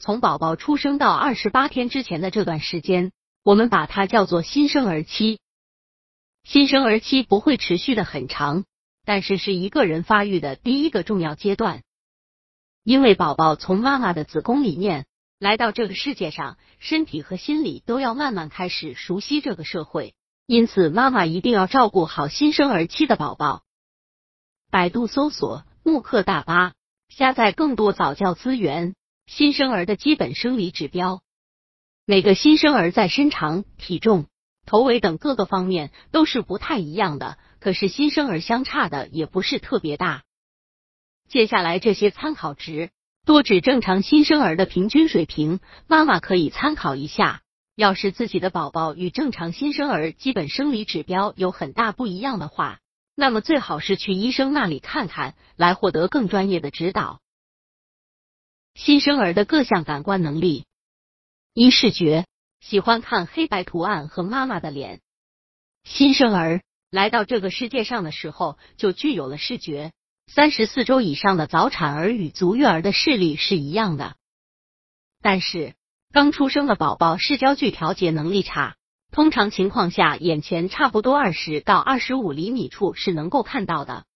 从宝宝出生到二十八天之前的这段时间，我们把它叫做新生儿期。新生儿期不会持续的很长，但是是一个人发育的第一个重要阶段。因为宝宝从妈妈的子宫里面来到这个世界上，身体和心理都要慢慢开始熟悉这个社会，因此妈妈一定要照顾好新生儿期的宝宝。百度搜索慕课大巴，下载更多早教资源。新生儿的基本生理指标，每个新生儿在身长、体重。头围等各个方面都是不太一样的，可是新生儿相差的也不是特别大。接下来这些参考值多指正常新生儿的平均水平，妈妈可以参考一下。要是自己的宝宝与正常新生儿基本生理指标有很大不一样的话，那么最好是去医生那里看看，来获得更专业的指导。新生儿的各项感官能力，一视觉。喜欢看黑白图案和妈妈的脸。新生儿来到这个世界上的时候就具有了视觉。三十四周以上的早产儿与足月儿的视力是一样的，但是刚出生的宝宝视焦距调节能力差，通常情况下眼前差不多二十到二十五厘米处是能够看到的，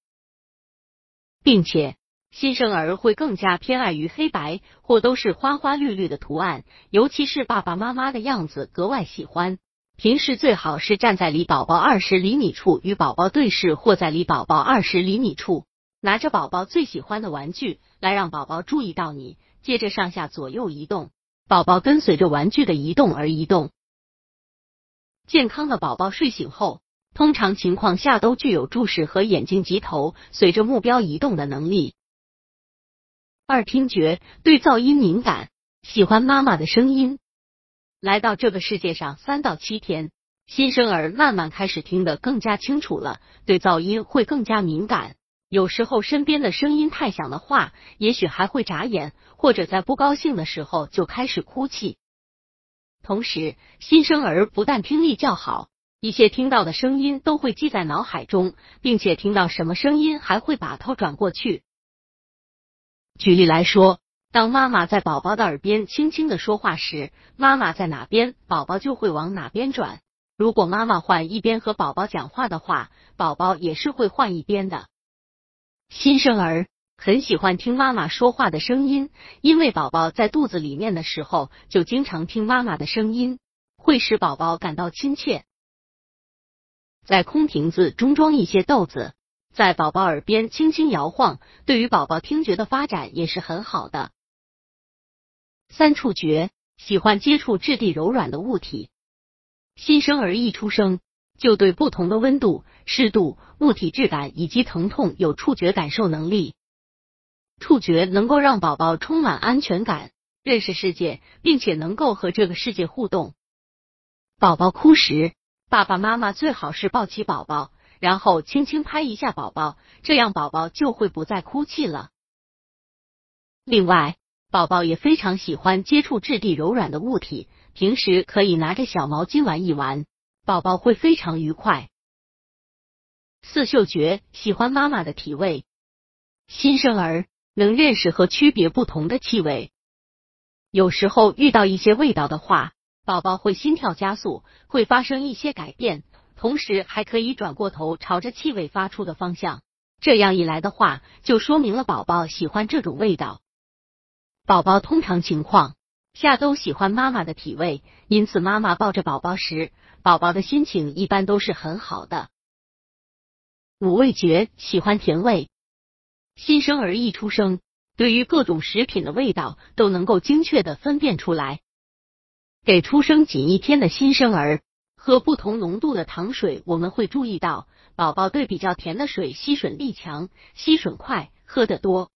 并且。新生儿会更加偏爱于黑白或都是花花绿绿的图案，尤其是爸爸妈妈的样子格外喜欢。平时最好是站在离宝宝二十厘米处与宝宝对视，或在离宝宝二十厘米处拿着宝宝最喜欢的玩具来让宝宝注意到你，接着上下左右移动，宝宝跟随着玩具的移动而移动。健康的宝宝睡醒后，通常情况下都具有注视和眼睛及头随着目标移动的能力。二听觉对噪音敏感，喜欢妈妈的声音。来到这个世界上三到七天，新生儿慢慢开始听得更加清楚了，对噪音会更加敏感。有时候身边的声音太响的话，也许还会眨眼，或者在不高兴的时候就开始哭泣。同时，新生儿不但听力较好，一些听到的声音都会记在脑海中，并且听到什么声音还会把头转过去。举例来说，当妈妈在宝宝的耳边轻轻的说话时，妈妈在哪边，宝宝就会往哪边转。如果妈妈换一边和宝宝讲话的话，宝宝也是会换一边的。新生儿很喜欢听妈妈说话的声音，因为宝宝在肚子里面的时候就经常听妈妈的声音，会使宝宝感到亲切。在空瓶子中装一些豆子。在宝宝耳边轻轻摇晃，对于宝宝听觉的发展也是很好的。三触觉喜欢接触质地柔软的物体，新生儿一出生就对不同的温度、湿度、物体质感以及疼痛有触觉感受能力。触觉能够让宝宝充满安全感，认识世界，并且能够和这个世界互动。宝宝哭时，爸爸妈妈最好是抱起宝宝。然后轻轻拍一下宝宝，这样宝宝就会不再哭泣了。另外，宝宝也非常喜欢接触质地柔软的物体，平时可以拿着小毛巾玩一玩，宝宝会非常愉快。四嗅觉喜欢妈妈的体味，新生儿能认识和区别不同的气味，有时候遇到一些味道的话，宝宝会心跳加速，会发生一些改变。同时还可以转过头朝着气味发出的方向，这样一来的话，就说明了宝宝喜欢这种味道。宝宝通常情况下都喜欢妈妈的体味，因此妈妈抱着宝宝时，宝宝的心情一般都是很好的。五味觉喜欢甜味，新生儿一出生，对于各种食品的味道都能够精确的分辨出来。给出生仅一天的新生儿。喝不同浓度的糖水，我们会注意到宝宝对比较甜的水吸吮力强，吸吮快，喝得多。